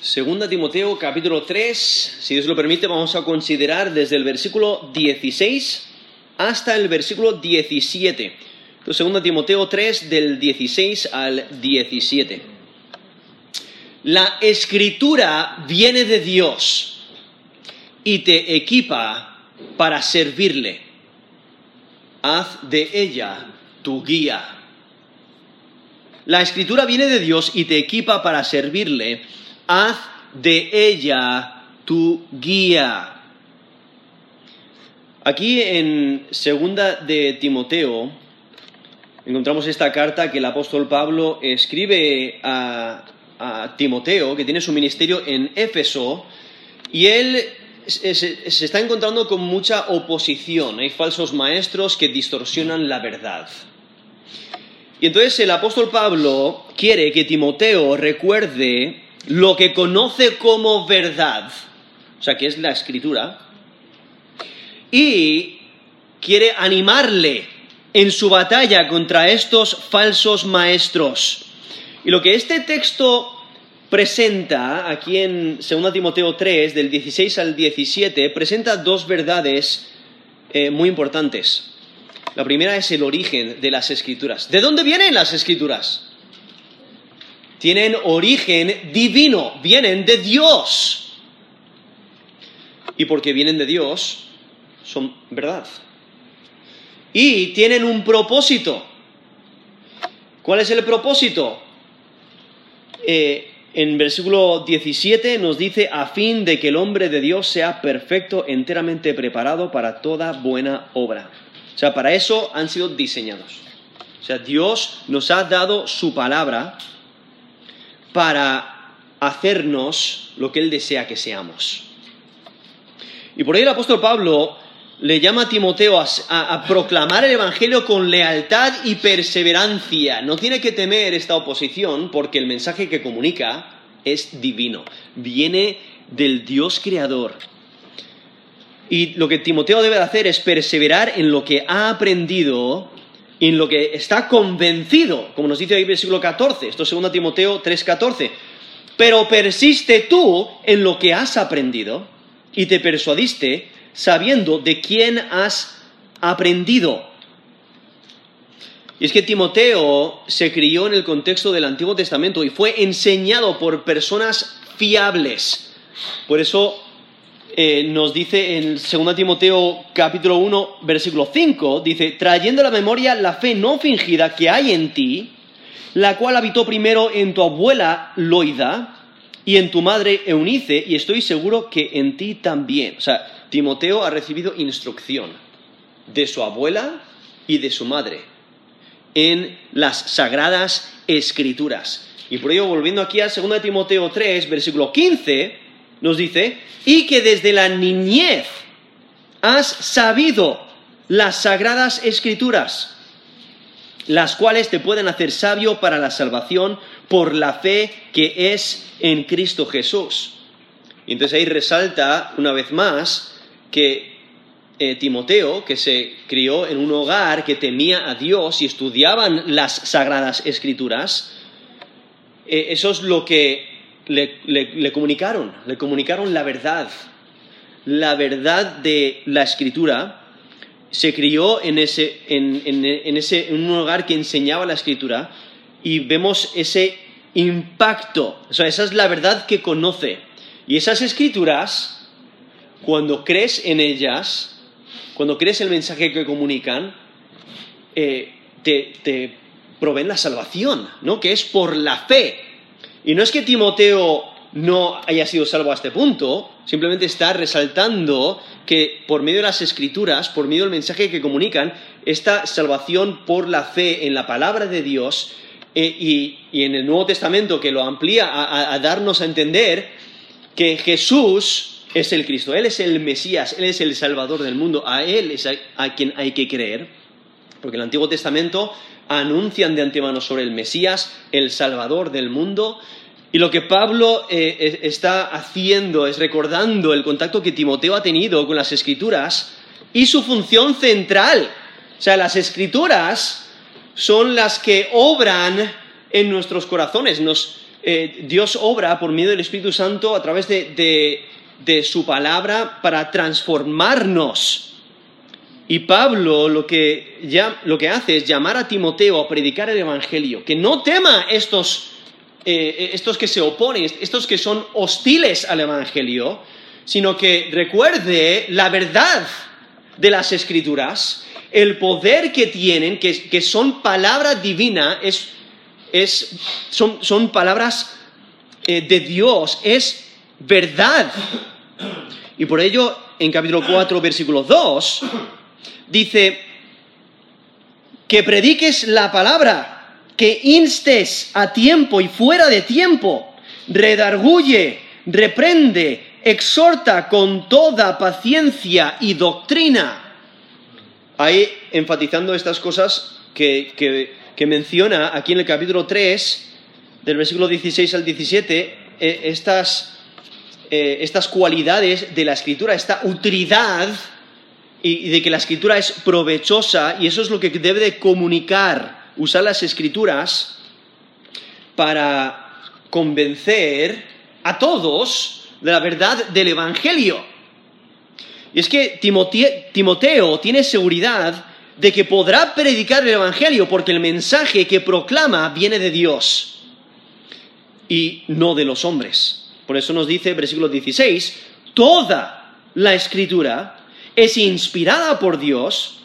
Segunda Timoteo capítulo 3, si Dios lo permite, vamos a considerar desde el versículo 16 hasta el versículo 17. Entonces, segunda Timoteo 3 del 16 al 17. La escritura viene de Dios y te equipa para servirle. Haz de ella tu guía. La escritura viene de Dios y te equipa para servirle haz de ella tu guía. Aquí en segunda de Timoteo encontramos esta carta que el apóstol Pablo escribe a, Timoteo, que tiene su ministerio en Éfeso, y él se, se está encontrando con mucha oposición. Hay falsos maestros que distorsionan la verdad. Y entonces el apóstol Pablo quiere que Timoteo recuerde lo que conoce como verdad, o sea, que es la escritura, y quiere animarle en su batalla contra estos falsos maestros. Y lo que este texto presenta aquí en 2 Timoteo 3, del 16 al 17, presenta dos verdades eh, muy importantes. La primera es el origen de las escrituras. ¿De dónde vienen las escrituras? Tienen origen divino, vienen de Dios. Y porque vienen de Dios, son verdad. Y tienen un propósito. ¿Cuál es el propósito? Eh, en versículo 17 nos dice, a fin de que el hombre de Dios sea perfecto, enteramente preparado para toda buena obra. O sea, para eso han sido diseñados. O sea, Dios nos ha dado su palabra para hacernos lo que Él desea que seamos. Y por ahí el apóstol Pablo le llama a Timoteo a, proclamar el Evangelio con lealtad y perseverancia. No tiene que temer esta oposición porque el mensaje que comunica es divino, viene del Dios creador. Y lo que Timoteo debe hacer es perseverar en lo que ha aprendido en lo que está convencido, como nos dice ahí el versículo 14, esto es 2 Timoteo 3:14, pero persiste tú en lo que has aprendido y te persuadiste sabiendo de quién has aprendido. Y es que Timoteo se crió en el contexto del Antiguo Testamento y fue enseñado por personas fiables. Por eso eh, nos dice en 2 Timoteo capítulo 1, versículo 5, dice, trayendo a la memoria la fe no fingida que hay en ti, la cual habitó primero en tu abuela Loida y en tu madre Eunice, y estoy seguro que en ti también. O sea, Timoteo ha recibido instrucción de su abuela y de su madre en las sagradas escrituras. Y por ello, volviendo aquí a 2 Timoteo 3, versículo 15, nos dice, y que desde la niñez has sabido las sagradas escrituras, las cuales te pueden hacer sabio para la salvación por la fe que es en Cristo Jesús. Y entonces ahí resalta una vez más que eh, Timoteo, que se crió en un hogar que temía a Dios y estudiaban las sagradas escrituras, eh, eso es lo que le, comunicaron, le comunicaron la verdad, la verdad de la escritura. Se crió en, ese, en, ese, en un hogar que enseñaba la escritura y vemos ese impacto, o sea, esa es la verdad que conoce. Y esas escrituras, cuando crees en ellas, cuando crees el mensaje que comunican, eh, te, te proveen la salvación, ¿no? Que es por la fe. Y no es que Timoteo no haya sido salvo a este punto, simplemente está resaltando que por medio de las escrituras, por medio del mensaje que comunican, esta salvación por la fe en la palabra de Dios eh, y, en el Nuevo Testamento que lo amplía a, darnos a entender que Jesús es el Cristo, Él es el Mesías, Él es el Salvador del mundo, a Él es a quien hay que creer, porque el Antiguo Testamento anuncian de antemano sobre el Mesías, el Salvador del mundo. Y lo que Pablo eh, está haciendo es recordando el contacto que Timoteo ha tenido con las escrituras y su función central. O sea, las escrituras son las que obran en nuestros corazones, eh, Dios obra por medio del Espíritu Santo a través de su palabra para transformarnos. Y Pablo lo que, ya, lo que hace es llamar a Timoteo a predicar el Evangelio, que no tema estos, eh, estos que se oponen, estos que son hostiles al Evangelio, sino que recuerde la verdad de las Escrituras, el poder que tienen, que, que son palabra divina, es, es, son, son palabras eh, de Dios, es verdad. Y por ello, en capítulo 4, versículo 2, dice, que prediques la palabra, que instes a tiempo y fuera de tiempo, redarguye, reprende, exhorta con toda paciencia y doctrina. Ahí enfatizando estas cosas que, que- menciona aquí en el capítulo 3, del versículo 16 al 17, eh, estas, eh, estas cualidades de la escritura, esta utilidad y, de que la escritura es provechosa y eso es lo que debe de comunicar, usar las escrituras para convencer a todos de la verdad del Evangelio. Y es que Timote- Timoteo tiene seguridad de que podrá predicar el Evangelio porque el mensaje que proclama viene de Dios y no de los hombres. Por eso nos dice versículo 16, toda la escritura es inspirada por Dios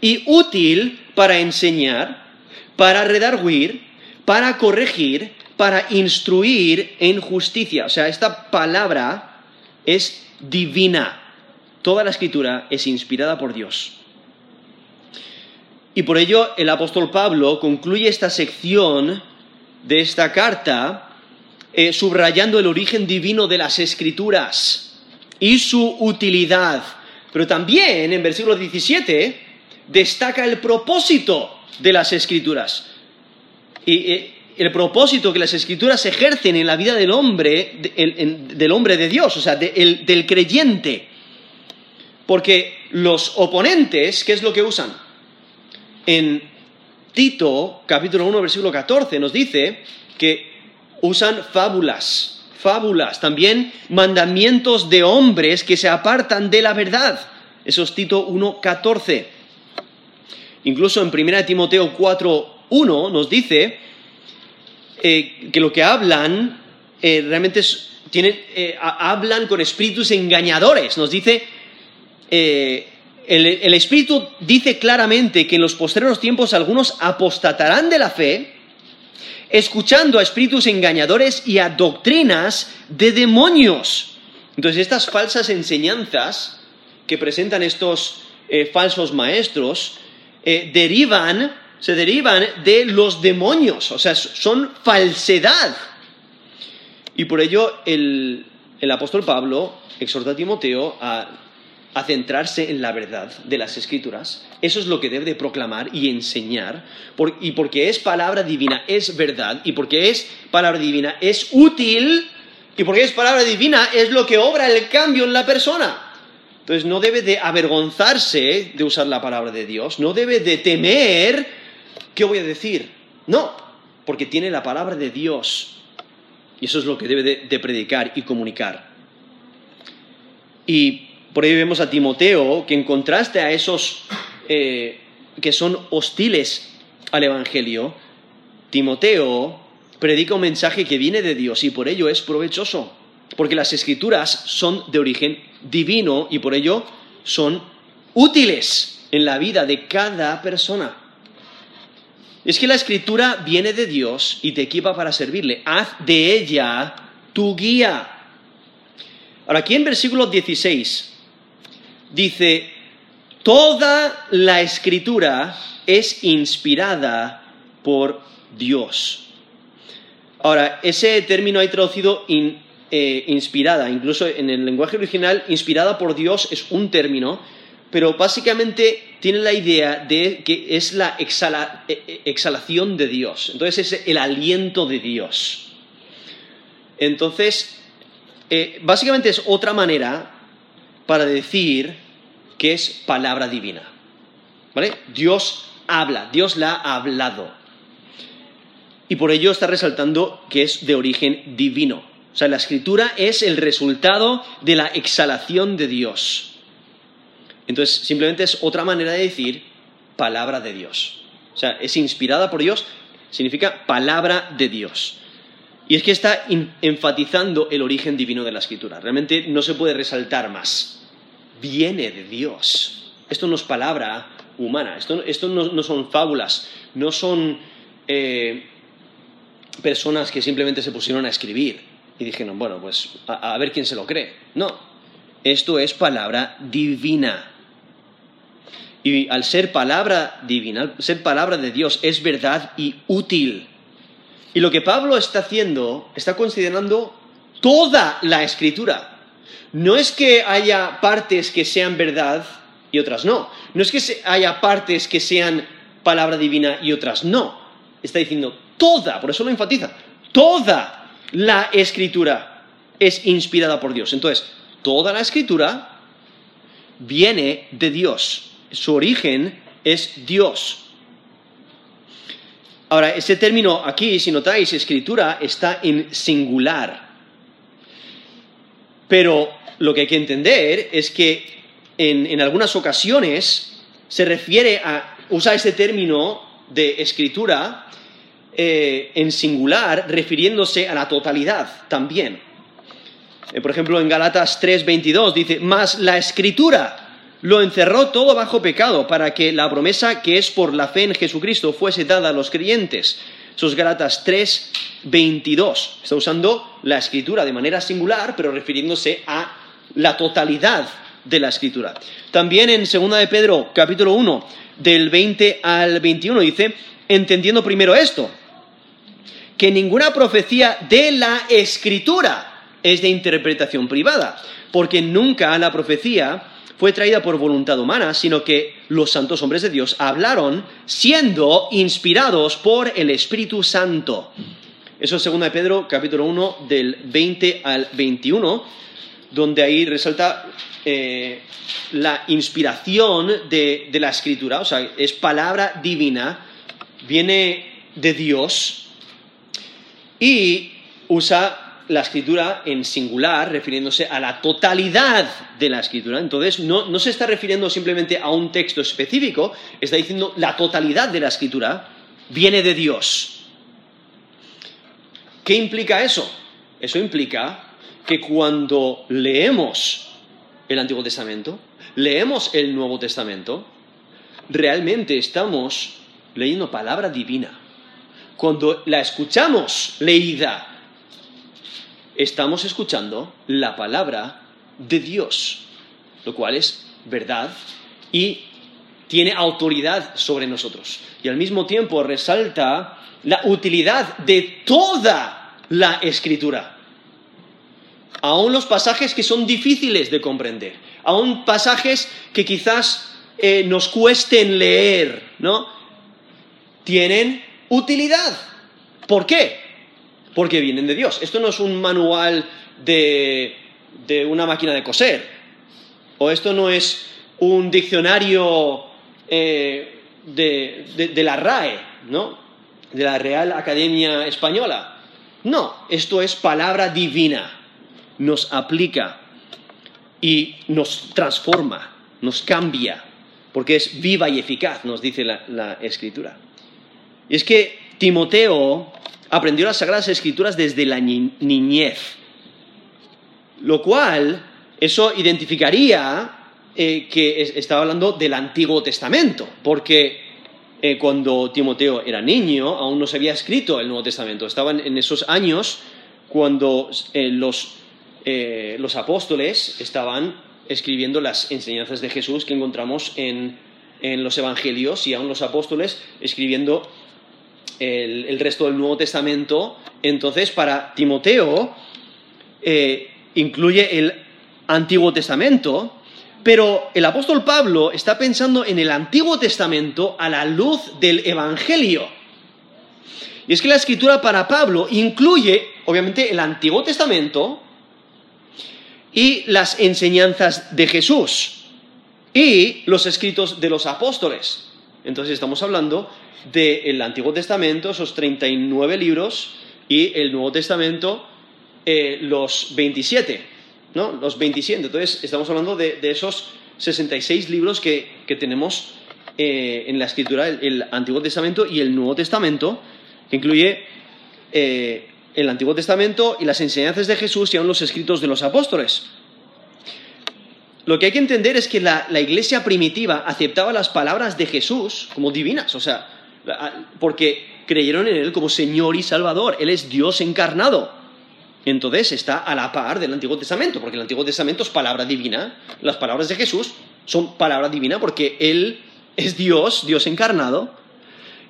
y útil para enseñar, para redarguir, para corregir, para instruir en justicia. O sea, esta palabra es divina. Toda la escritura es inspirada por Dios. Y por ello el apóstol Pablo concluye esta sección de esta carta eh, subrayando el origen divino de las escrituras y su utilidad. Pero también en versículo 17 destaca el propósito de las escrituras. Y el propósito que las escrituras ejercen en la vida del hombre, del hombre de Dios, o sea, de- el- del creyente. Porque los oponentes, ¿qué es lo que usan? En Tito, capítulo 1, versículo 14, nos dice que usan fábulas, fábulas, también mandamientos de hombres que se apartan de la verdad. Eso es Tito 1, 14. Incluso en 1 Timoteo 4, 1 nos dice eh, que lo que hablan eh, realmente es- tienen, eh, ha- hablan con espíritus engañadores. Nos dice el, el Espíritu dice claramente que en los postreros tiempos algunos apostatarán de la fe, escuchando a espíritus engañadores y a doctrinas de demonios. Entonces, estas falsas enseñanzas que presentan estos eh, falsos maestros eh, derivan, se derivan de los demonios, o sea, son falsedad. Y por ello el, el apóstol Pablo exhorta a Timoteo a, a centrarse en la verdad de las escrituras. Eso es lo que debe de proclamar y enseñar. Y porque es palabra divina, es verdad. Y porque es palabra divina, es útil. Y porque es palabra divina, es lo que obra el cambio en la persona. Entonces no debe de avergonzarse de usar la palabra de Dios. No debe de temer, ¿qué voy a decir? No, porque tiene la palabra de Dios. Y eso es lo que debe de, de predicar y comunicar. Y por ahí vemos a Timoteo que en contraste a esos eh, que son hostiles al Evangelio, Timoteo predica un mensaje que viene de Dios y por ello es provechoso, porque las escrituras son de origen divino y por ello son útiles en la vida de cada persona. Es que la escritura viene de Dios y te equipa para servirle. Haz de ella tu guía. Ahora, aquí en versículo 16 dice, toda la escritura es inspirada por Dios. Ahora, ese término hay traducido eh, inspirada, incluso en el lenguaje original, inspirada por Dios es un término, pero básicamente tiene la idea de que es la eh, eh, exhalación de Dios, entonces es el aliento de Dios. Entonces, eh, básicamente es otra manera para decir que es palabra divina. ¿Vale? Dios habla, Dios la ha hablado. Y por ello está resaltando que es de origen divino. O sea, la escritura es el resultado de la exhalación de Dios. Entonces, simplemente es otra manera de decir palabra de Dios. O sea, es inspirada por Dios, significa palabra de Dios. Y es que está enfatizando el origen divino de la escritura. Realmente no se puede resaltar más. Viene de Dios. Esto no es palabra humana, esto, no, son fábulas, no son eh, personas que simplemente se pusieron a escribir y dijeron, bueno, pues a ver quién se lo cree. No, esto es palabra divina. Y al ser palabra divina, al ser palabra de Dios, es verdad y útil. Y lo que Pablo está haciendo, está considerando toda la escritura. No es que haya partes que sean verdad y otras no. No es que haya partes que sean palabra divina y otras no. Está diciendo toda, por eso lo enfatiza, toda la escritura es inspirada por Dios. Entonces, toda la escritura viene de Dios su origen es Dios. Ahora, ese término aquí, si notáis, escritura, está en singular. Pero lo que hay que entender es que en, algunas ocasiones se refiere a, usa ese término de escritura eh, en singular, refiriéndose a la totalidad también. Eh, por ejemplo, en Galatas 3:22 dice, más la escritura lo encerró todo bajo pecado para que la promesa que es por la fe en Jesucristo fuese dada a los creyentes. Sos Galatas 3, 22. Está usando la escritura de manera singular, pero refiriéndose a la totalidad de la escritura. También en 2 de Pedro, capítulo 1, del 20 al 21, dice, entendiendo primero esto, que ninguna profecía de la escritura es de interpretación privada, porque nunca la profecía fue traída por voluntad humana, sino que los santos hombres de Dios hablaron siendo inspirados por el Espíritu Santo. Eso es 2 de Pedro, capítulo 1, del 20 al 21, donde ahí resalta eh, la inspiración de la escritura, o sea, es palabra divina, viene de Dios y usa la escritura en singular, refiriéndose a la totalidad de la escritura. Entonces, no, se está refiriendo simplemente a un texto específico, está diciendo la totalidad de la escritura viene de Dios. ¿Qué implica eso? Eso implica que cuando leemos el Antiguo Testamento, leemos el Nuevo Testamento, realmente estamos leyendo palabra divina. Cuando la escuchamos leída estamos escuchando la palabra de Dios, lo cual es verdad y tiene autoridad sobre nosotros. Y al mismo tiempo resalta la utilidad de toda la escritura. Aún los pasajes que son difíciles de comprender, aún pasajes que quizás eh, nos cuesten leer, ¿no? Tienen utilidad. ¿Por qué? Porque vienen de Dios. Esto no es un manual de, una máquina de coser, o esto no es un diccionario eh, de, la RAE, ¿no? De la Real Academia Española. No, esto es palabra divina, nos aplica y nos transforma, nos cambia, porque es viva y eficaz, nos dice la Escritura. Y es que Timoteo aprendió las Sagradas Escrituras desde la niñez, lo cual eso identificaría eh, que estaba hablando del Antiguo Testamento, porque eh, cuando Timoteo era niño aún no se había escrito el Nuevo Testamento, estaban en esos años cuando eh, los, los apóstoles estaban escribiendo las enseñanzas de Jesús que encontramos en, en los Evangelios y aún los apóstoles escribiendo el, resto del Nuevo Testamento, entonces para Timoteo eh, incluye el Antiguo Testamento, pero el apóstol Pablo está pensando en el Antiguo Testamento a la luz del Evangelio. Y es que la escritura para Pablo incluye, obviamente, el Antiguo Testamento y las enseñanzas de Jesús y los escritos de los apóstoles. Entonces estamos hablando del Antiguo Testamento, esos 39 libros, y el Nuevo Testamento, eh, los 27, ¿no? Los 27. Entonces estamos hablando de, esos 66 libros que, tenemos eh, en la escritura, el, Antiguo Testamento y el Nuevo Testamento, que incluye eh, el Antiguo Testamento y las enseñanzas de Jesús y aún los escritos de los apóstoles. Lo que hay que entender es que la, iglesia primitiva aceptaba las palabras de Jesús como divinas, o sea, porque creyeron en Él como Señor y Salvador. Él es Dios encarnado. Entonces está a la par del Antiguo Testamento, porque el Antiguo Testamento es palabra divina. Las palabras de Jesús son palabra divina porque Él es Dios, Dios encarnado.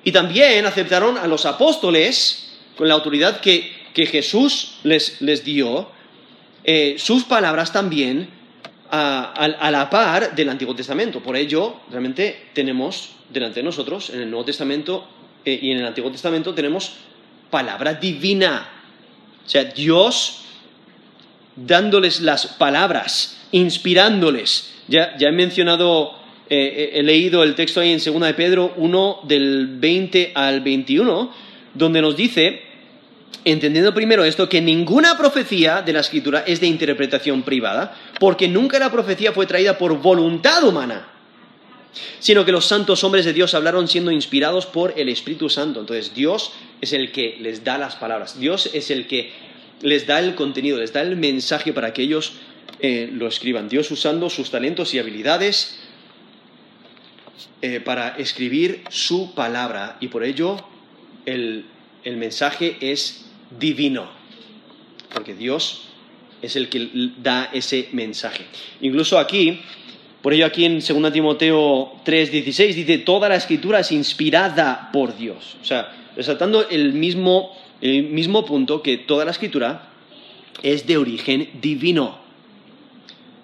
Y también aceptaron a los apóstoles con la autoridad que, Jesús les, dio, eh, sus palabras también a, la par del Antiguo Testamento. Por ello, realmente tenemos delante de nosotros, en el Nuevo Testamento eh, y en el Antiguo Testamento, tenemos palabra divina. O sea, Dios dándoles las palabras, inspirándoles. Ya, he mencionado, eh, he leído el texto ahí en 2 de Pedro 1 del 20 al 21, donde nos dice entendiendo primero esto, que ninguna profecía de la escritura es de interpretación privada, porque nunca la profecía fue traída por voluntad humana, sino que los santos hombres de Dios hablaron siendo inspirados por el Espíritu Santo. Entonces Dios es el que les da las palabras, Dios es el que les da el contenido, les da el mensaje para que ellos eh, lo escriban. Dios usando sus talentos y habilidades eh, para escribir su palabra y por ello el mensaje es divino, porque Dios es el que da ese mensaje. Incluso aquí, por ello aquí en 2 Timoteo 3:16 dice, toda la escritura es inspirada por Dios. O sea, resaltando el mismo, el mismo punto que toda la escritura es de origen divino.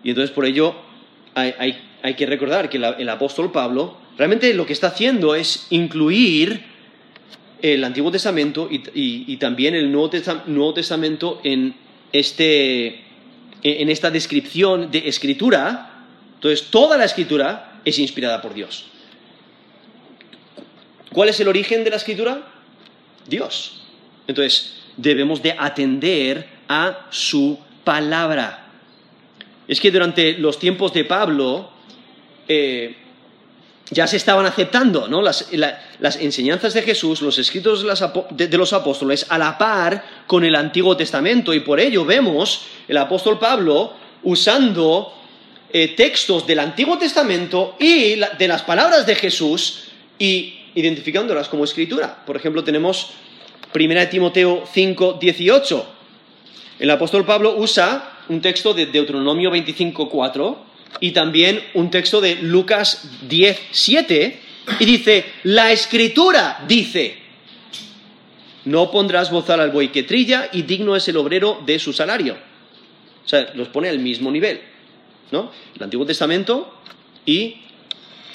Y entonces por ello hay, que recordar que el apóstol Pablo realmente lo que está haciendo es incluir el Antiguo Testamento y, también el Nuevo, Testamento en, este, en esta descripción de escritura. Entonces, toda la escritura es inspirada por Dios. ¿Cuál es el origen de la escritura? Dios. Entonces, debemos de atender a su palabra. Es que durante los tiempos de Pablo, eh, ya se estaban aceptando ¿no? las, enseñanzas de Jesús, los escritos de, los apóstoles, a la par con el Antiguo Testamento. Y por ello vemos el apóstol Pablo usando eh, textos del Antiguo Testamento y de las palabras de Jesús y identificándolas como escritura. Por ejemplo, tenemos 1 Timoteo 5, 18. El apóstol Pablo usa un texto de Deuteronomio 25, 4 y también un texto de Lucas 10, 7, y dice, la escritura dice, no pondrás bozal al buey que trilla y digno es el obrero de su salario. O sea, los pone al mismo nivel, ¿no? El Antiguo Testamento y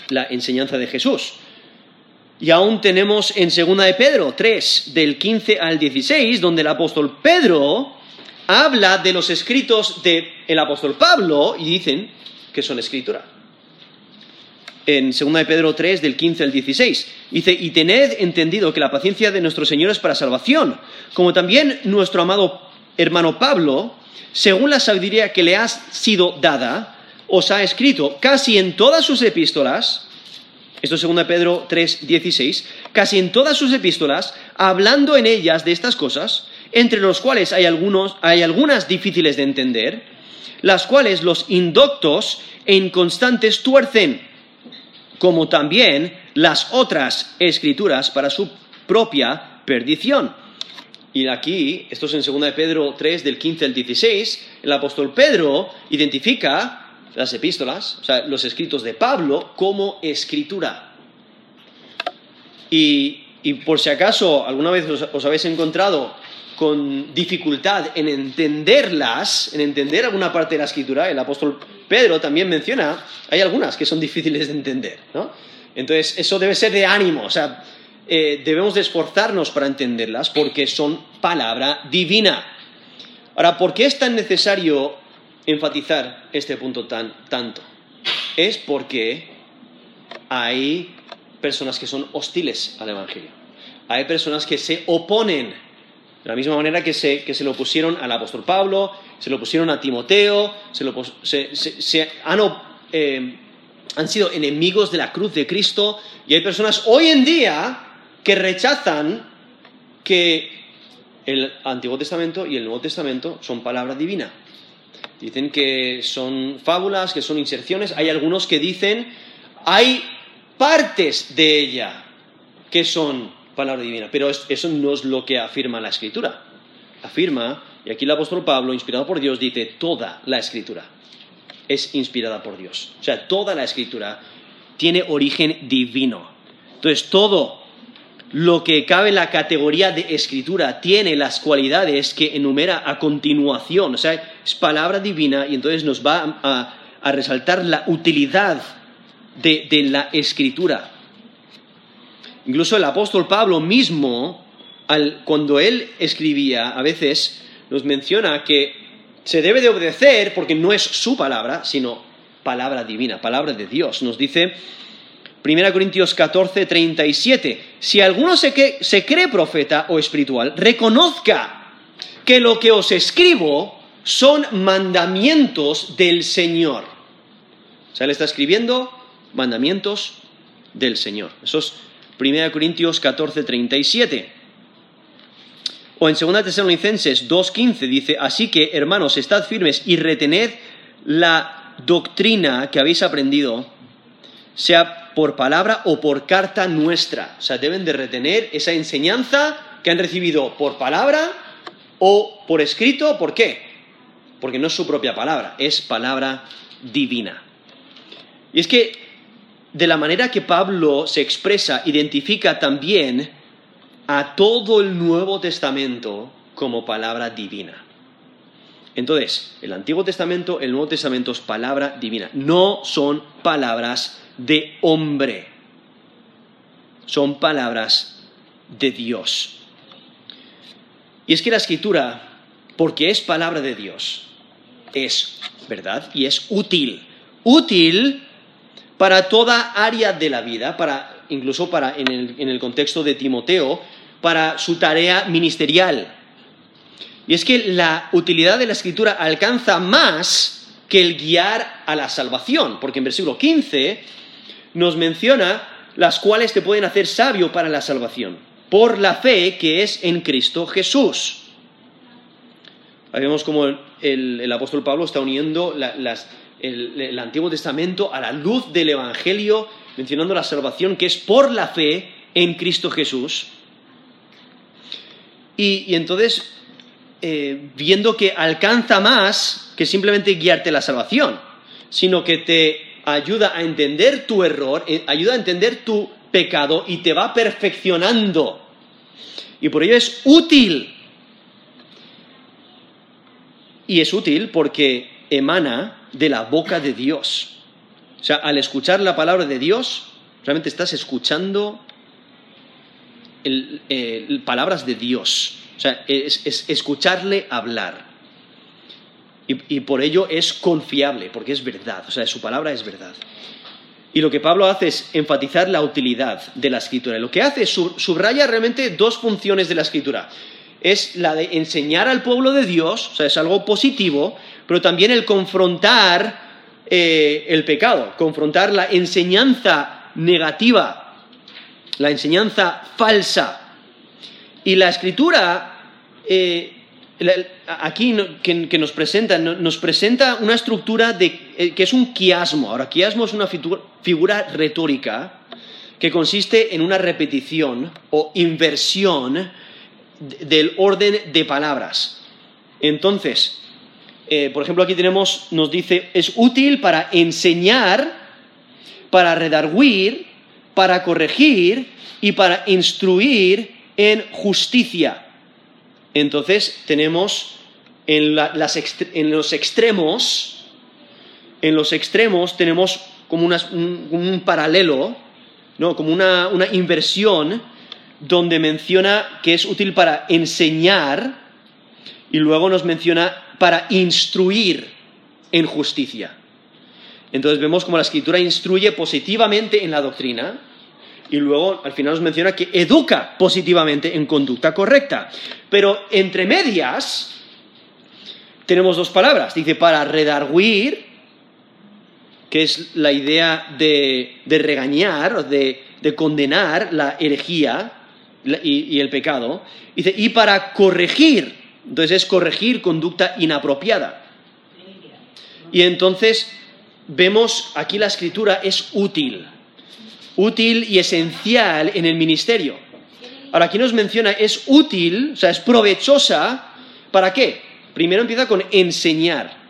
la enseñanza de Jesús. Y aún tenemos en Segunda de Pedro 3, del 15 al 16, donde el apóstol Pedro habla de los escritos del apóstol Pablo y dicen que son escritura. En 2 de Pedro 3, del 15 al 16, dice, y tened entendido que la paciencia de nuestro Señor es para salvación, como también nuestro amado hermano Pablo, según la sabiduría que le ha sido dada, os ha escrito casi en todas sus epístolas, esto es 2 de Pedro 3, 16, casi en todas sus epístolas, hablando en ellas de estas cosas, entre los cuales hay, algunos, hay algunas difíciles de entender, las cuales los indoctos e inconstantes tuercen, como también las otras escrituras para su propia perdición. Y aquí, esto es en 2 de Pedro 3, del 15 al 16, el apóstol Pedro identifica las epístolas, o sea, los escritos de Pablo, como escritura. Y, por si acaso alguna vez os habéis encontrado con dificultad en entenderlas, en entender alguna parte de la escritura, el apóstol Pedro también menciona, hay algunas que son difíciles de entender, ¿no? Entonces, eso debe ser de ánimo, o sea, eh, debemos de esforzarnos para entenderlas porque son palabra divina. Ahora, ¿por qué es tan necesario enfatizar este punto tan, tanto? Es porque hay personas que son hostiles al Evangelio. Hay personas que se oponen, de la misma manera que se, que se lo pusieron al apóstol Pablo, se lo pusieron a Timoteo, se, lo, han, eh, han sido enemigos de la cruz de Cristo y hay personas hoy en día que rechazan que el Antiguo Testamento y el Nuevo Testamento son palabra divina. Dicen que son fábulas, que son inserciones. Hay algunos que dicen, hay partes de ella que son palabra divina, pero eso no es lo que afirma la Escritura. Afirma, y aquí el apóstol Pablo, inspirado por Dios, dice, toda la Escritura es inspirada por Dios. O sea, toda la Escritura tiene origen divino. Entonces, todo lo que cabe en la categoría de escritura tiene las cualidades que enumera a continuación, o sea, es palabra divina y entonces nos va a, resaltar la utilidad de, la escritura. Incluso el apóstol Pablo mismo, cuando él escribía, a veces nos menciona que se debe de obedecer porque no es su palabra, sino palabra divina, palabra de Dios. Nos dice 1 Corintios 14, 37. Si alguno se, cree profeta o espiritual, reconozca que lo que os escribo son mandamientos del Señor. O sea, le está escribiendo mandamientos del Señor. 1 Corintios 14, 37. O en 2 Tesalonicenses 2.15 dice, así que hermanos, estad firmes y retened la doctrina que habéis aprendido, sea por palabra o por carta nuestra. O sea, deben de retener esa enseñanza que han recibido por palabra o por escrito. ¿Por qué? Porque no es su propia palabra, es palabra divina. Y es que de la manera que Pablo se expresa, identifica también a todo el Nuevo Testamento como palabra divina. Entonces, el Antiguo Testamento, el Nuevo Testamento es palabra divina, no son palabras de hombre. Son palabras de Dios. Y es que la escritura, porque es palabra de Dios, es verdad y es útil. Útil para toda área de la vida, para, incluso para, en, el, contexto de Timoteo, para su tarea ministerial. Y es que la utilidad de la escritura alcanza más que el guiar a la salvación, porque en versículo 15 nos menciona las cuales te pueden hacer sabio para la salvación, por la fe que es en Cristo Jesús. Ahí vemos como el, apóstol Pablo está uniendo el, Antiguo Testamento a la luz del Evangelio, mencionando la salvación que es por la fe en Cristo Jesús. Y, entonces, eh, viendo que alcanza más que simplemente guiarte la salvación, sino que te ayuda a entender tu error, eh, ayuda a entender tu pecado y te va perfeccionando. Y por ello es útil. Y es útil porque emana de la boca de Dios. O sea, al escuchar la palabra de Dios, realmente estás escuchando eh, palabras de Dios. O sea, es escucharle hablar. Y, por ello es confiable, porque es verdad, o sea, su palabra es verdad. Y lo que Pablo hace es enfatizar la utilidad de la escritura. Lo que hace es subraya realmente dos funciones de la escritura. Es la de enseñar al pueblo de Dios, o sea, es algo positivo, pero también el confrontar eh, el pecado, confrontar la enseñanza negativa, la enseñanza falsa. Y la escritura eh, aquí que, nos presenta, nos presenta una estructura de, eh, que es un quiasmo. Ahora, quiasmo es una figura retórica que consiste en una repetición o inversión del orden de palabras. Entonces, eh, por ejemplo, aquí tenemos, nos dice, es útil para enseñar, para redarguir, para corregir y para instruir en justicia. Entonces tenemos en, los extremos, en los extremos tenemos como un, paralelo, ¿no? como una, una inversión donde menciona que es útil para enseñar y luego nos menciona para instruir en justicia. Entonces vemos como la escritura instruye positivamente en la doctrina, y luego al final nos menciona que educa positivamente en conducta correcta. Pero entre medias tenemos dos palabras. Dice para redarguir, que es la idea de, regañar de, condenar la herejía y, el pecado. Dice, y para corregir, entonces es corregir conducta inapropiada. Y entonces vemos aquí la escritura es útil, útil y esencial en el ministerio. Ahora aquí nos menciona es útil, o sea, es provechosa, ¿para qué? Primero empieza con enseñar.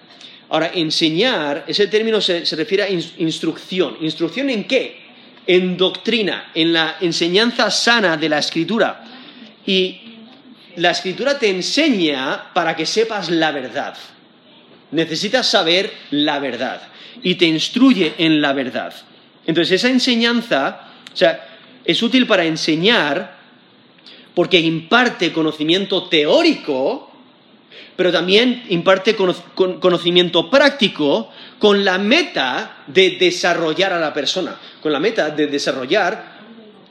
Ahora, enseñar, ese término se, refiere a instrucción. ¿Instrucción en qué? En doctrina, en la enseñanza sana de la escritura. Y la escritura te enseña para que sepas la verdad. Necesitas saber la verdad y te instruye en la verdad. Entonces, esa enseñanza, o sea, es útil para enseñar porque imparte conocimiento teórico pero también imparte conocimiento práctico con la meta de desarrollar a la persona, con la meta de desarrollar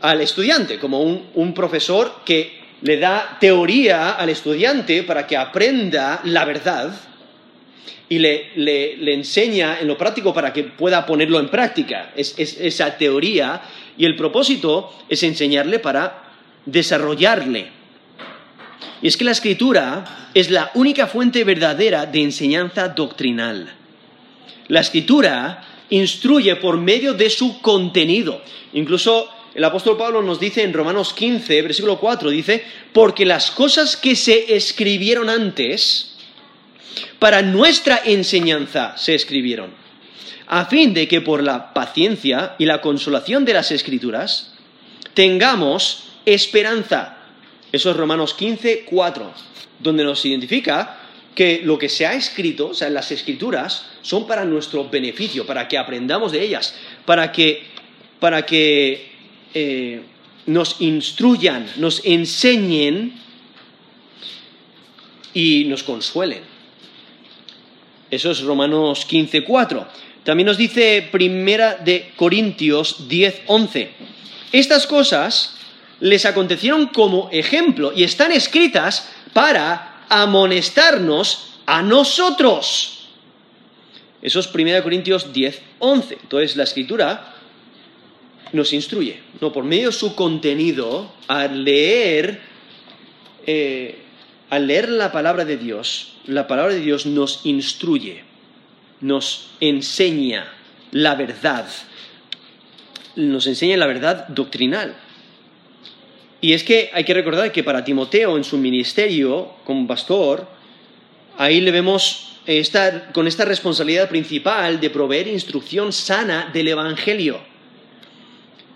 al estudiante, como un, profesor que le da teoría al estudiante para que aprenda la verdad y le, enseña en lo práctico para que pueda ponerlo en práctica. es esa teoría y el propósito es enseñarle para desarrollarle. Y es que la escritura es la única fuente verdadera de enseñanza doctrinal. La escritura instruye por medio de su contenido. Incluso el apóstol Pablo nos dice en Romanos 15, versículo 4, dice, porque las cosas que se escribieron antes, para nuestra enseñanza se escribieron, a fin de que por la paciencia y la consolación de las escrituras tengamos esperanza. Eso es Romanos 15, 4, donde nos identifica que lo que se ha escrito, o sea, las escrituras, son para nuestro beneficio, para que aprendamos de ellas, para que, nos instruyan, nos enseñen y nos consuelen. Eso es Romanos 15, 4. También nos dice Primera de Corintios 10, 11. Estas cosas les acontecieron como ejemplo y están escritas para amonestarnos a nosotros. Eso es 1 Corintios 10, 11. Entonces la escritura nos instruye, no por medio de su contenido, al leer, eh, al leer la palabra de Dios, la palabra de Dios nos instruye, nos enseña la verdad, nos enseña la verdad doctrinal. Y es que hay que recordar que para Timoteo en su ministerio como pastor, ahí le vemos estar con esta responsabilidad principal de proveer instrucción sana del Evangelio.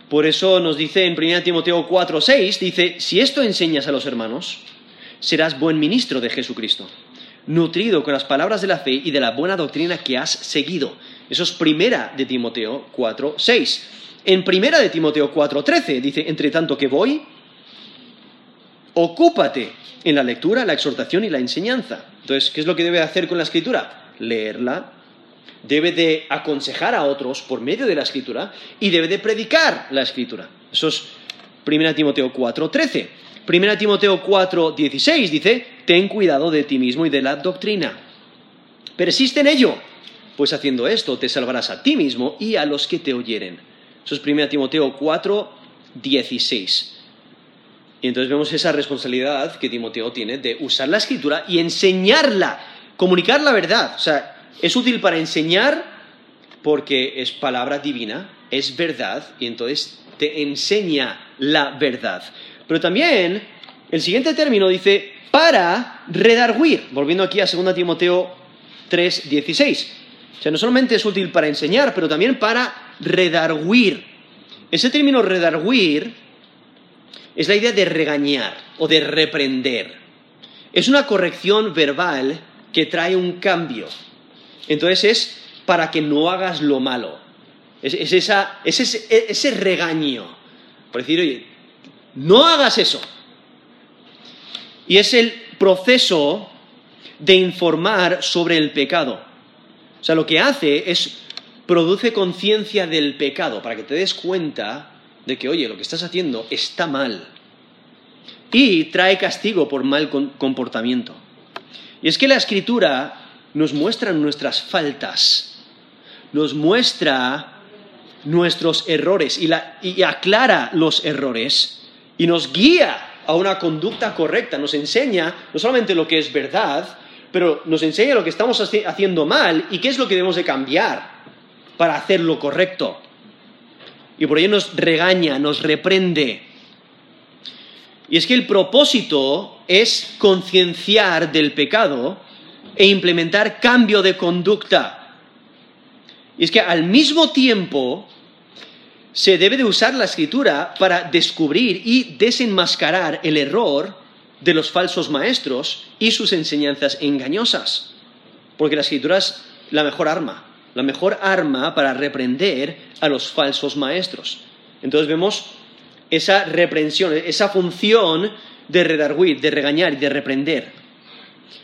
Por eso nos dice en 1 Timoteo 4:6, dice, si esto enseñas a los hermanos, serás buen ministro de Jesucristo, nutrido con las palabras de la fe y de la buena doctrina que has seguido. Eso es primera de Timoteo 4:6. En primera de Timoteo 4:13 dice, entre tanto que voy, ocúpate en la lectura, la exhortación y la enseñanza. Entonces, ¿qué es lo que debe hacer con la escritura? Leerla, debe de aconsejar a otros por medio de la escritura y debe de predicar la escritura. Eso es 1 Timoteo 4:13. 1 Timoteo 4:16 dice, ten cuidado de ti mismo y de la doctrina. Persiste en ello, pues haciendo esto te salvarás a ti mismo y a los que te oyeren. Eso es 1 Timoteo 4:16. Y entonces vemos esa responsabilidad que Timoteo tiene de usar la escritura y enseñarla, comunicar la verdad. O sea, es útil para enseñar porque es palabra divina, es verdad, y entonces te enseña la verdad. Pero también el siguiente término dice para redarguir, volviendo aquí a 2 Timoteo 3, 16. O sea, no solamente es útil para enseñar, pero también para redarguir. Ese término redarguir es la idea de regañar o de reprender. Es una corrección verbal que trae un cambio. Entonces es para que no hagas lo malo. Es, ese, regaño. Por decir, oye, no hagas eso. Y es el proceso de informar sobre el pecado. O sea, lo que hace es produce conciencia del pecado, para que te des cuenta de que, oye, lo que estás haciendo está mal. Y trae castigo por mal comportamiento. Y es que la escritura nos muestra nuestras faltas, nos muestra nuestros errores y, y aclara los errores y nos guía a una conducta correcta, nos enseña no solamente lo que es verdad, pero nos enseña lo que estamos haciendo mal y qué es lo que debemos de cambiar para hacer lo correcto. Y por ello nos regaña, nos reprende. Y es que el propósito es concienciar del pecado e implementar cambio de conducta. Y es que al mismo tiempo se debe de usar la escritura para descubrir y desenmascarar el error de los falsos maestros y sus enseñanzas engañosas. Porque la escritura es la mejor arma, la mejor arma para reprender a los falsos maestros. Entonces vemos esa reprensión, esa función de redarguir, de regañar y de reprender.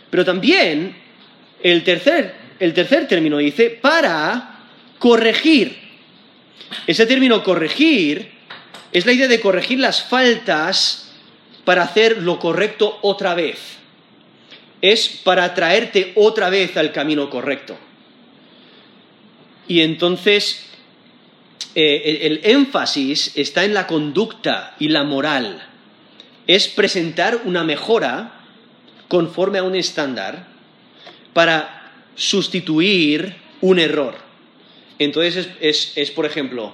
Pero también el tercer, el tercer término dice para corregir. Ese término corregir es la idea de corregir las faltas para hacer lo correcto otra vez. Es para traerte otra vez al camino correcto. Y entonces eh, el, énfasis está en la conducta y la moral. Es presentar una mejora conforme a un estándar para sustituir un error. Entonces es, por ejemplo,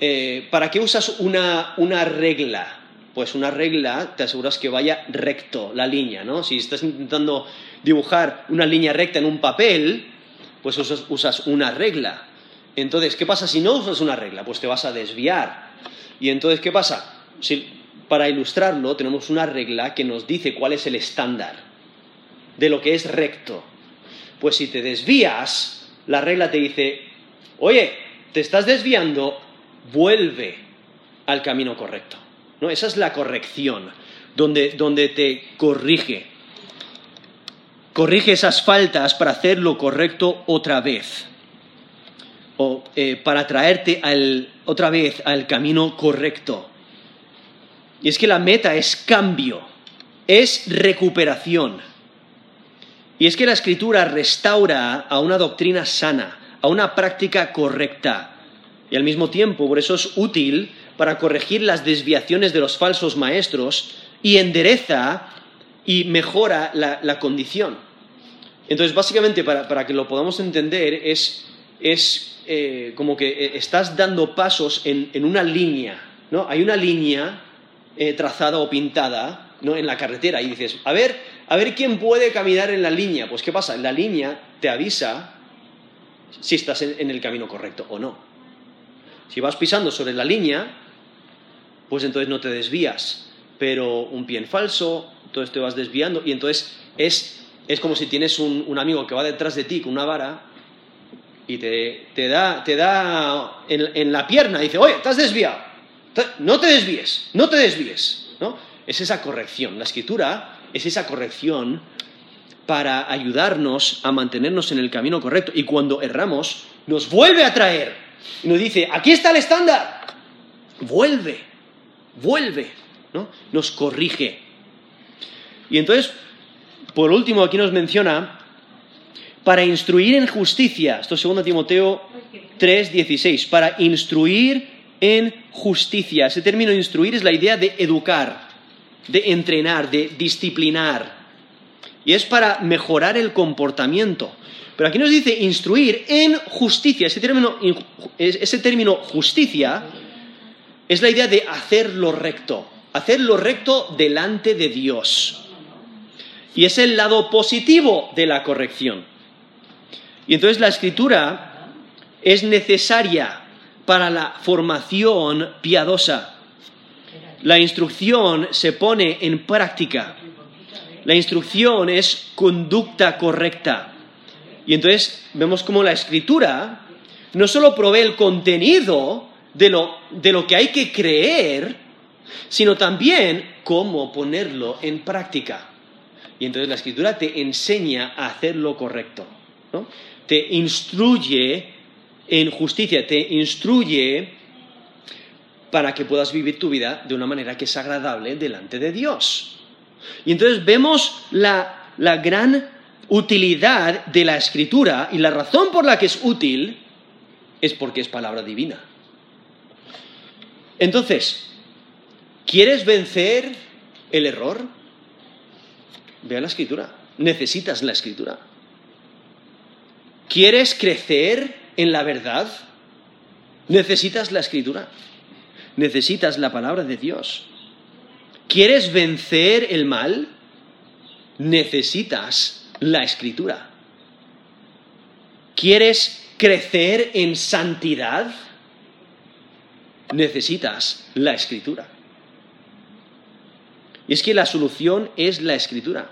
eh, ¿para qué usas una, una regla? pues una regla te aseguras que vaya recto la línea, ¿no? Si estás intentando dibujar una línea recta en un papel, pues usas, una regla. Entonces, ¿qué pasa si no usas una regla? Pues te vas a desviar. Y entonces, ¿qué pasa? Si, para ilustrarlo, tenemos una regla que nos dice cuál es el estándar de lo que es recto. Pues si te desvías, la regla te dice, oye, te estás desviando, vuelve al camino correcto. ¿no? Esa es la corrección, donde, donde te corrige. Corrige esas faltas para hacer lo correcto otra vez. O eh, para traerte otra vez al camino correcto. Y es que la meta es cambio, es recuperación. Y es que la escritura restaura a una doctrina sana, a una práctica correcta. Y al mismo tiempo, por eso es útil para corregir las desviaciones de los falsos maestros y endereza y mejora la, condición. Entonces, básicamente, para, que lo podamos entender, es, eh, como que eh, estás dando pasos en, una línea, ¿no? Hay una línea eh, trazada o pintada ¿no? en la carretera y dices, a ver, a ver quién puede caminar en la línea. Pues, ¿qué pasa? La línea te avisa si estás en el camino correcto o no. Si vas pisando sobre la línea, pues entonces no te desvías. Pero un pie en falso, entonces te vas desviando y entonces es, es como si tienes un, amigo que va detrás de ti con una vara y te, te da, te da en, la pierna y dice, oye, estás desviado, no te desvíes, no te desvíes. ¿no? Es esa corrección. La escritura es esa corrección para ayudarnos a mantenernos en el camino correcto. Y cuando erramos, nos vuelve a traer. Y nos dice, aquí está el estándar. Vuelve vuelve, ¿no? Nos corrige. Y entonces, por último, aquí nos menciona, para instruir en justicia, esto es 2 Timoteo 3, 16, para instruir en justicia. Ese término instruir es la idea de educar, de entrenar, de disciplinar. Y es para mejorar el comportamiento. Pero aquí nos dice instruir en justicia. Ese término, ese término justicia es la idea de hacer lo recto, hacer lo recto delante de Dios. Y es el lado positivo de la corrección. Y entonces la escritura es necesaria para la formación piadosa. La instrucción se pone en práctica. La instrucción es conducta correcta. Y entonces vemos cómo la escritura no solo provee el contenido, de lo, que hay que creer, sino también cómo ponerlo en práctica. Y entonces la escritura te enseña a hacer lo correcto, ¿no? te instruye en justicia, te instruye para que puedas vivir tu vida de una manera que es agradable delante de Dios. Y entonces vemos la, la gran utilidad de la escritura y la razón por la que es útil es porque es palabra divina. Entonces, ¿quieres vencer el error? Ve a la escritura. Necesitas la escritura. ¿Quieres crecer en la verdad? Necesitas la escritura. Necesitas la palabra de Dios. ¿Quieres vencer el mal? Necesitas la escritura. ¿Quieres crecer en santidad? Necesitas la escritura. Y es que la solución es la escritura.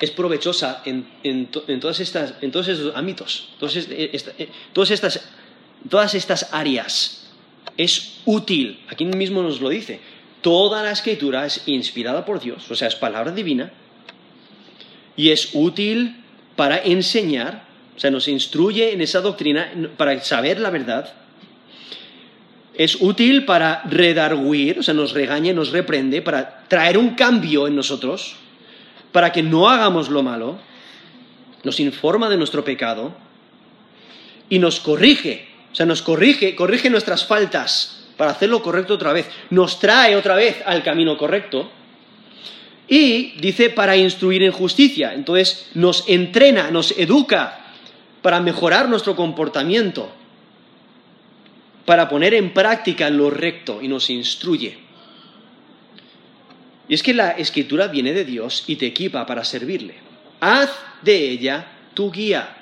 Es provechosa en, todas estas, en todos estos ámbitos, eh, todas estas, todas estas áreas. Es útil. Aquí mismo nos lo dice. Toda la escritura es inspirada por Dios, o sea, es palabra divina. Y es útil para enseñar, o sea, nos instruye en esa doctrina para saber la verdad es útil para redarguir, o sea, nos regaña, nos reprende, para traer un cambio en nosotros, para que no hagamos lo malo, nos informa de nuestro pecado y nos corrige, o sea, nos corrige, corrige nuestras faltas para hacerlo correcto otra vez, nos trae otra vez al camino correcto y dice para instruir en justicia, entonces nos entrena, nos educa para mejorar nuestro comportamiento para poner en práctica lo recto y nos instruye. Y es que la escritura viene de Dios y te equipa para servirle. Haz de ella tu guía.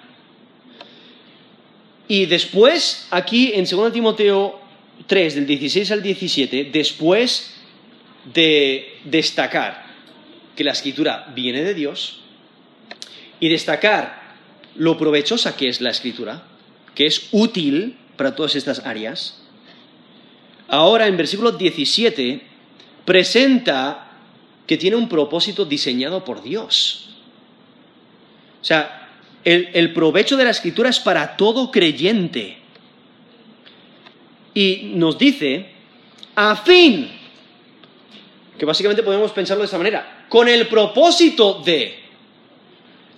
Y después, aquí en 2 Timoteo 3, del 16 al 17, después de destacar que la escritura viene de Dios y destacar lo provechosa que es la escritura, que es útil para todas estas áreas. Ahora en versículo 17 presenta que tiene un propósito diseñado por Dios. O sea, el, provecho de la escritura es para todo creyente. Y nos dice, a fin, que básicamente podemos pensarlo de esta manera, con el propósito de,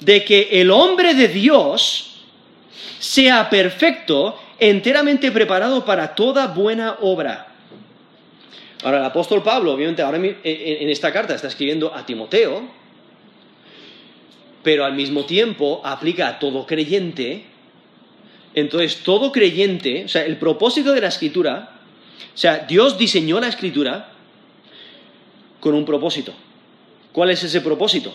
de que el hombre de Dios sea perfecto enteramente preparado para toda buena obra. Ahora, el apóstol Pablo, obviamente, ahora en esta carta está escribiendo a Timoteo, pero al mismo tiempo aplica a todo creyente. Entonces, todo creyente, o sea, el propósito de la escritura, o sea, Dios diseñó la escritura con un propósito. ¿Cuál es ese propósito?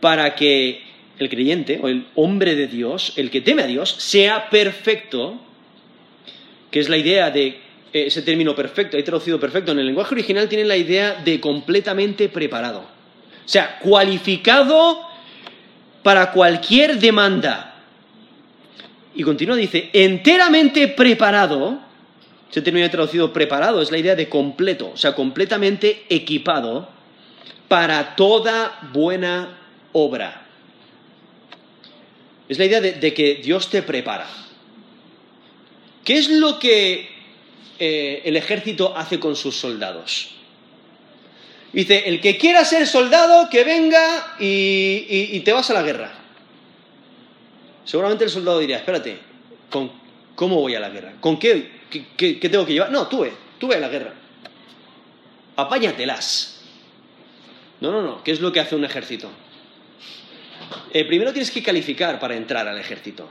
Para que el creyente o el hombre de Dios, el que teme a Dios, sea perfecto, que es la idea de eh, ese término perfecto, he traducido perfecto, en el lenguaje original tiene la idea de completamente preparado. O sea, cualificado para cualquier demanda. Y continúa, dice, enteramente preparado, ese término traducido preparado es la idea de completo, o sea, completamente equipado para toda buena obra. Es la idea de, que Dios te prepara. ¿Qué es lo que eh, el ejército hace con sus soldados? Dice, el que quiera ser soldado, que venga y, te vas a la guerra. Seguramente el soldado diría, espérate, ¿cómo voy a la guerra? ¿Con qué, qué, tengo que llevar? No, tú ve, tú ve a la guerra. Apáñatelas. No, no, no, ¿qué es lo que hace un ejército? Eh, primero tienes que calificar para entrar al ejército.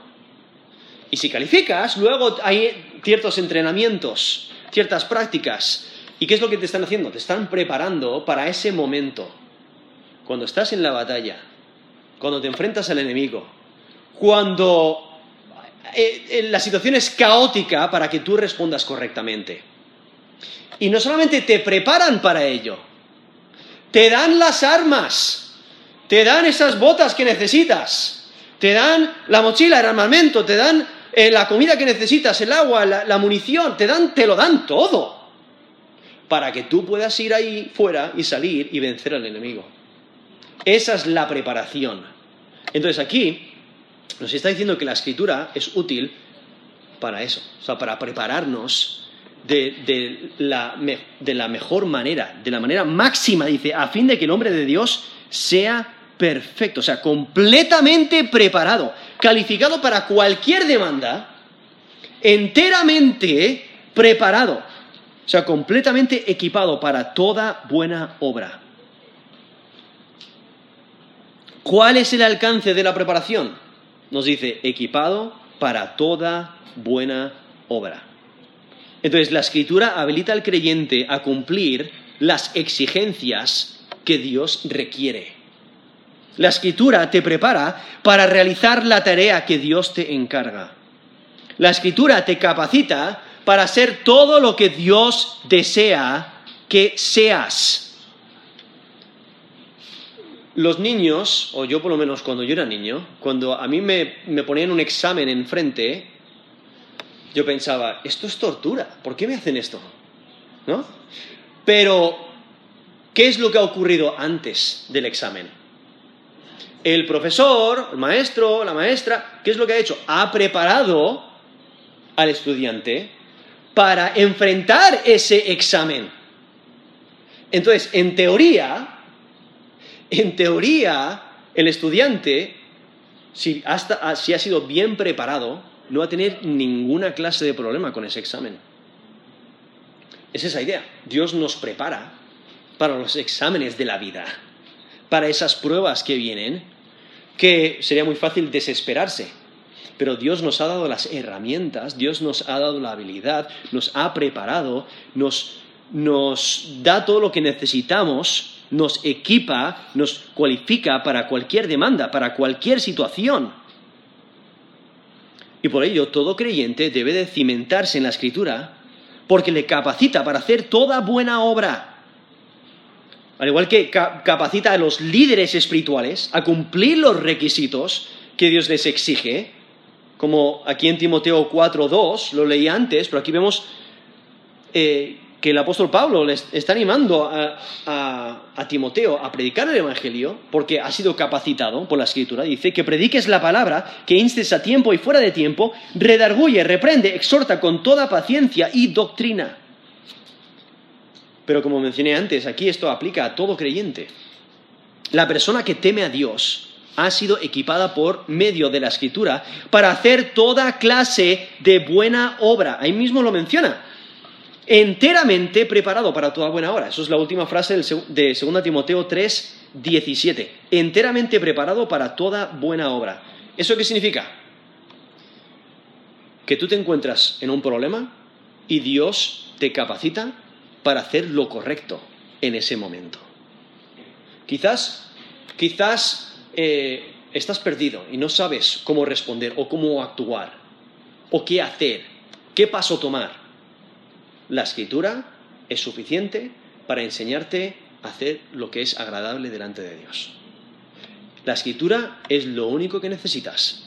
Y si calificas, luego hay ciertos entrenamientos, ciertas prácticas. ¿Y qué es lo que te están haciendo? Te están preparando para ese momento. Cuando estás en la batalla, cuando te enfrentas al enemigo, cuando eh, eh, la situación es caótica para que tú respondas correctamente. Y no solamente te preparan para ello, te dan las armas te dan esas botas que necesitas, te dan la mochila, el armamento, te dan eh, la comida que necesitas, el agua, la, munición, te dan, te lo dan todo para que tú puedas ir ahí fuera y salir y vencer al enemigo. Esa es la preparación. Entonces aquí nos está diciendo que la escritura es útil para eso, o sea, para prepararnos de, la, de la mejor manera, de la manera máxima, dice, a fin de que el hombre de Dios sea perfecto, o sea, completamente preparado, calificado para cualquier demanda, enteramente preparado, sea, completamente equipado para toda buena obra. ¿Cuál es el alcance de la preparación? Nos dice, equipado para toda buena obra. Entonces, la escritura habilita al creyente a cumplir las exigencias que Dios requiere. La escritura te prepara para realizar la tarea que Dios te encarga. La escritura te capacita para ser todo lo que Dios desea que seas. Los niños, o yo por lo menos cuando yo era niño, cuando a mí me, ponían un examen enfrente, yo pensaba, esto es tortura, ¿por qué me hacen esto? ¿No? Pero, ¿qué es lo que ha ocurrido antes del examen? El profesor, el maestro, la maestra, ¿qué es lo que ha hecho? Ha preparado al estudiante para enfrentar ese examen. Entonces, en teoría, en teoría, el estudiante, si, si ha sido bien preparado, no va a tener ninguna clase de problema con ese examen. Es esa idea. Dios nos prepara para los exámenes de la vida, para esas pruebas que vienen, que sería muy fácil desesperarse. Pero Dios nos ha dado las herramientas, Dios nos ha dado la habilidad, nos ha preparado, nos, nos da todo lo que necesitamos, nos equipa, nos cualifica para cualquier demanda, para cualquier situación. Y por ello todo creyente debe de cimentarse en la escritura porque le capacita para hacer toda buena obra. Al igual que capacita a los líderes espirituales a cumplir los requisitos que Dios les exige, como aquí en Timoteo 4.2, lo leí antes, pero aquí vemos eh, que el apóstol Pablo está animando a, Timoteo a predicar el Evangelio porque ha sido capacitado por la Escritura. Dice que prediques la palabra, que instes a tiempo y fuera de tiempo, redarguye, reprende, exhorta con toda paciencia y doctrina. Pero como mencioné antes, aquí esto aplica a todo creyente. La persona que teme a Dios ha sido equipada por medio de la Escritura para hacer toda clase de buena obra. Ahí mismo lo menciona enteramente preparado para toda buena obra. Eso es la última frase de 2 Timoteo 3, 17. Enteramente preparado para toda buena obra. ¿Eso qué significa? Que tú te encuentras en un problema y Dios te capacita para hacer lo correcto en ese momento. Quizás, quizás eh, estás perdido y no sabes cómo responder o cómo actuar o qué hacer, qué paso tomar. La escritura es suficiente para enseñarte a hacer lo que es agradable delante de Dios. La escritura es lo único que necesitas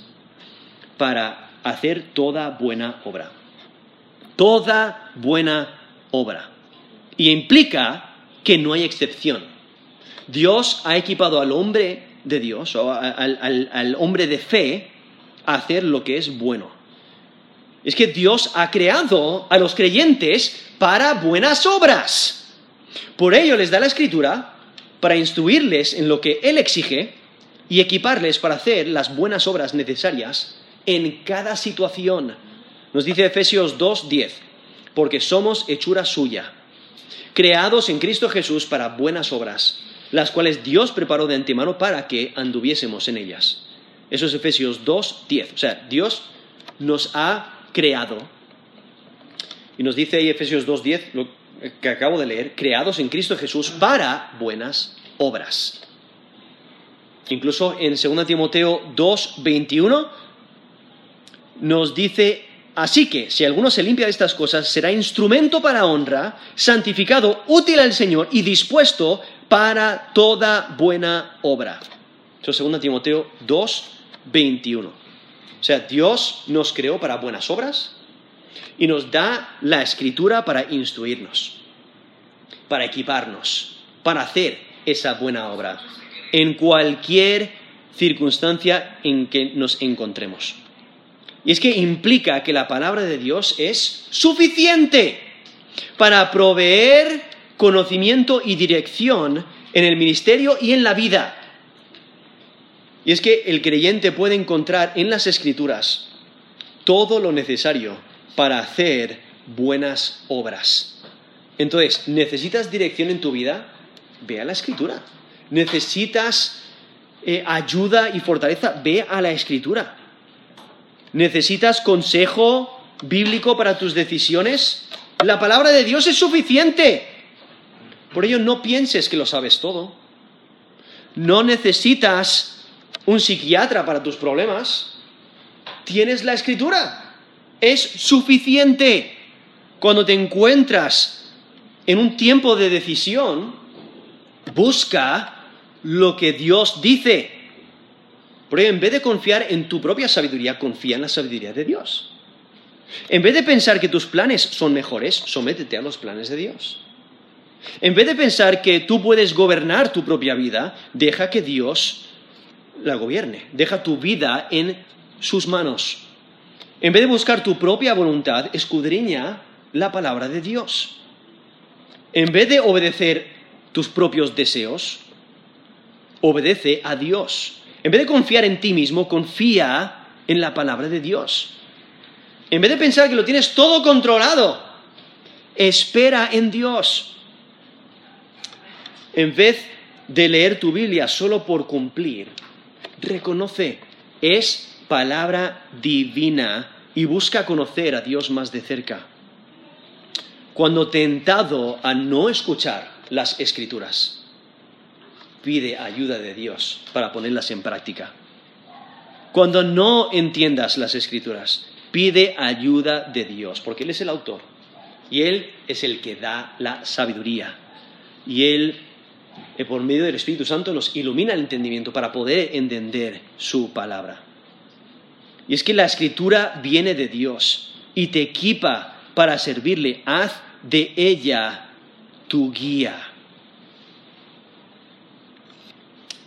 para hacer toda buena obra. Toda buena obra. Y implica que no hay excepción. Dios ha equipado al hombre de Dios, o al, hombre de fe, a hacer lo que es bueno. Es que Dios ha creado a los creyentes para buenas obras. Por ello les da la escritura para instruirles en lo que Él exige y equiparles para hacer las buenas obras necesarias en cada situación. Nos dice Efesios 2.10, porque somos hechura suya, creados en Cristo Jesús para buenas obras, las cuales Dios preparó de antemano para que anduviésemos en ellas. Eso es Efesios 2.10. O sea, Dios nos ha creado. Y nos dice ahí Efesios 2.10, lo que acabo de leer, creados en Cristo Jesús para buenas obras. Incluso en 2 Timoteo 2.21 nos dice, así que si alguno se limpia de estas cosas, será instrumento para honra, santificado, útil al Señor y dispuesto para toda buena obra. Eso es 2 Timoteo 2.21. O sea, Dios nos creó para buenas obras y nos da la escritura para instruirnos, para equiparnos, para hacer esa buena obra en cualquier circunstancia en que nos encontremos. Y es que implica que la palabra de Dios es suficiente. para proveer conocimiento y dirección en el ministerio y en la vida. Y es que el creyente puede encontrar en las escrituras todo lo necesario para hacer buenas obras. Entonces, ¿necesitas dirección en tu vida? Ve a la escritura. ¿Necesitas eh, ayuda y fortaleza? Ve a la escritura. ¿Necesitas consejo bíblico para tus decisiones? La palabra de Dios es suficiente. Por ello, no pienses que lo sabes todo. No necesitas un psiquiatra para tus problemas. Tienes la escritura. Es suficiente. Cuando te encuentras en un tiempo de decisión, busca lo que Dios dice. Por ello, en vez de confiar en tu propia sabiduría, confía en la sabiduría de Dios. En vez de pensar que tus planes son mejores, sométete a los planes de Dios. En vez de pensar que tú puedes gobernar tu propia vida, deja que Dios la gobierne. Deja tu vida en sus manos. En vez de buscar tu propia voluntad, escudriña la palabra de Dios. En vez de obedecer tus propios deseos, obedece a Dios. En vez de confiar en ti mismo, confía en la palabra de Dios. En vez de pensar que lo tienes todo controlado, espera en Dios. En vez de leer tu Biblia solo por cumplir, reconoce, es palabra divina y busca conocer a Dios más de cerca. Cuando tentado a no escuchar las escrituras, pide ayuda de Dios para ponerlas en práctica. Cuando no entiendas las escrituras, pide ayuda de Dios, porque Él es el autor y Él es el que da la sabiduría. Y Él, eh, por medio del Espíritu Santo, nos ilumina el entendimiento para poder entender su palabra. Y es que la escritura viene de Dios y te equipa para servirle. Haz de ella tu guía.